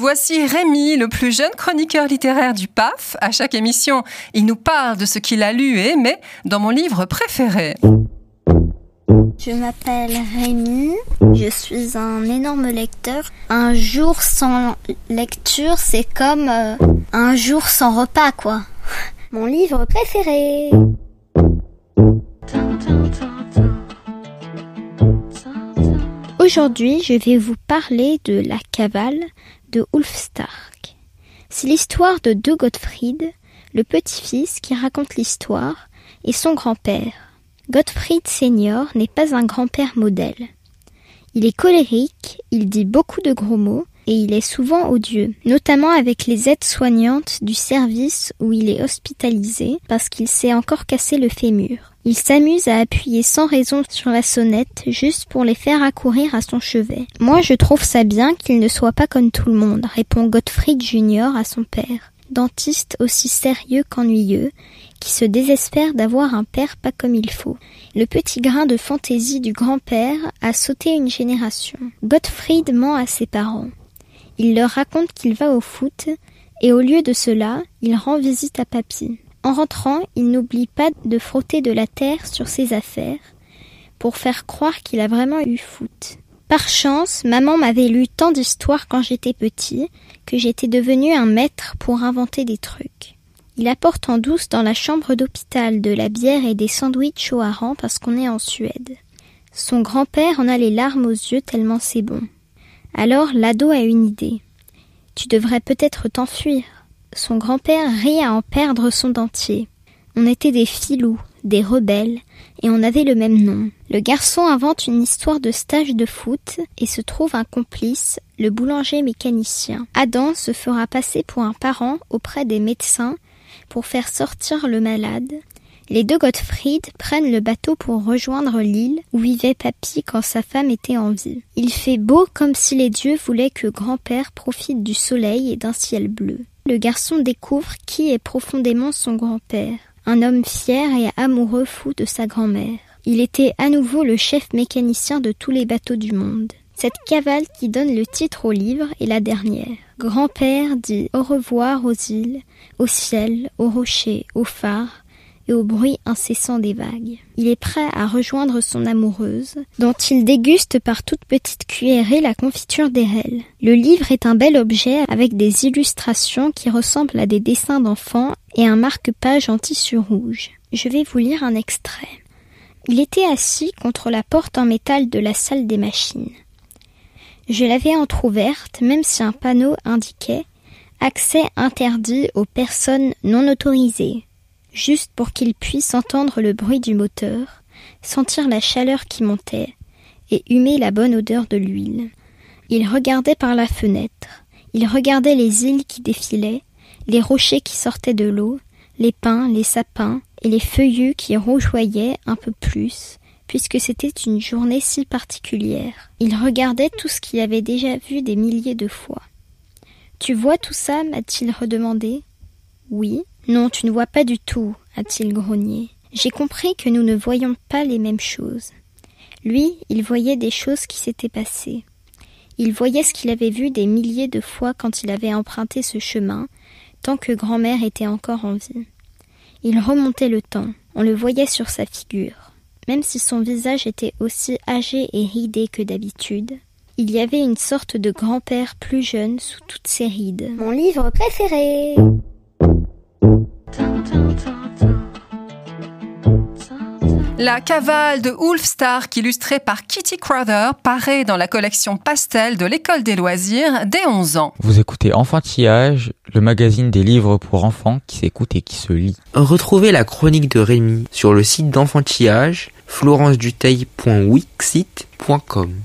Voici Rémi, le plus jeune chroniqueur littéraire du PAF. À chaque émission, il nous parle de ce qu'il a lu et aimé dans mon livre préféré. Je m'appelle Rémi, je suis un énorme lecteur. Un jour sans lecture, c'est comme euh, un jour sans repas, quoi. Mon livre préféré. Aujourd'hui, je vais vous parler de La cavale de Ulf. C'est l'histoire de deux Gottfried, le petit-fils qui raconte l'histoire, et son grand-père. Gottfried senior n'est pas un grand-père modèle. Il est colérique, il dit beaucoup de gros mots, et il est souvent odieux, notamment avec les aides-soignantes du service où il est hospitalisé parce qu'il s'est encore cassé le fémur. Il s'amuse à appuyer sans raison sur la sonnette juste pour les faire accourir à son chevet. Moi je trouve ça bien qu'il ne soit pas comme tout le monde, répond Gottfried Junior à son père, dentiste aussi sérieux qu'ennuyeux, qui se désespère d'avoir un père pas comme il faut. Le petit grain de fantaisie du grand-père a sauté une génération. Gottfried ment à ses parents. Il leur raconte qu'il va au foot, et au lieu de cela, il rend visite à papy. En rentrant, il n'oublie pas de frotter de la terre sur ses affaires, pour faire croire qu'il a vraiment eu foot. Par chance, maman m'avait lu tant d'histoires quand j'étais petit, que j'étais devenu un maître pour inventer des trucs. Il apporte en douce dans la chambre d'hôpital de la bière et des sandwichs au hareng parce qu'on est en Suède. Son grand-père en a les larmes aux yeux tellement c'est bon. Alors l'ado a une idée. Tu devrais peut-être t'enfuir. Son grand-père rit à en perdre son dentier. On était des filous, des rebelles, et on avait le même nom. Le garçon invente une histoire de stage de foot et se trouve un complice, le boulanger mécanicien. Adam se fera passer pour un parent auprès des médecins pour faire sortir le malade les deux Gottfried prennent le bateau pour rejoindre l'île où vivait Papy quand sa femme était en vie. Il fait beau comme si les dieux voulaient que grand-père profite du soleil et d'un ciel bleu. Le garçon découvre qui est profondément son grand-père, un homme fier et amoureux fou de sa grand-mère. Il était à nouveau le chef mécanicien de tous les bateaux du monde. Cette cavale qui donne le titre au livre est la dernière. Grand-père dit au revoir aux îles, au ciel, aux rochers, aux phares, au bruit incessant des vagues. Il est prêt à rejoindre son amoureuse, dont il déguste par toute petite cuillerée la confiture d'Erel. Le livre est un bel objet avec des illustrations qui ressemblent à des dessins d'enfants et un marque-page en tissu rouge. Je vais vous lire un extrait. Il était assis contre la porte en métal de la salle des machines. Je l'avais entr'ouverte, même si un panneau indiquait Accès interdit aux personnes non autorisées juste pour qu'il puisse entendre le bruit du moteur, sentir la chaleur qui montait, et humer la bonne odeur de l'huile. Il regardait par la fenêtre, il regardait les îles qui défilaient, les rochers qui sortaient de l'eau, les pins, les sapins, et les feuillus qui rougeoyaient un peu plus, puisque c'était une journée si particulière. Il regardait tout ce qu'il avait déjà vu des milliers de fois. Tu vois tout ça? m'a-t-il redemandé. Oui, non, tu ne vois pas du tout, a-t-il grogné. J'ai compris que nous ne voyons pas les mêmes choses. Lui, il voyait des choses qui s'étaient passées. Il voyait ce qu'il avait vu des milliers de fois quand il avait emprunté ce chemin, tant que grand-mère était encore en vie. Il remontait le temps, on le voyait sur sa figure. Même si son visage était aussi âgé et ridé que d'habitude, il y avait une sorte de grand-père plus jeune sous toutes ses rides. Mon livre préféré La cavale de Ulf Stark, illustrée par Kitty Crowther, paraît dans la collection Pastel de l'École des loisirs dès 11 ans. Vous écoutez Enfantillage, le magazine des livres pour enfants qui s'écoute et qui se lit. Retrouvez la chronique de Rémi sur le site d'Enfantillage, florenceduteil.wixit.com.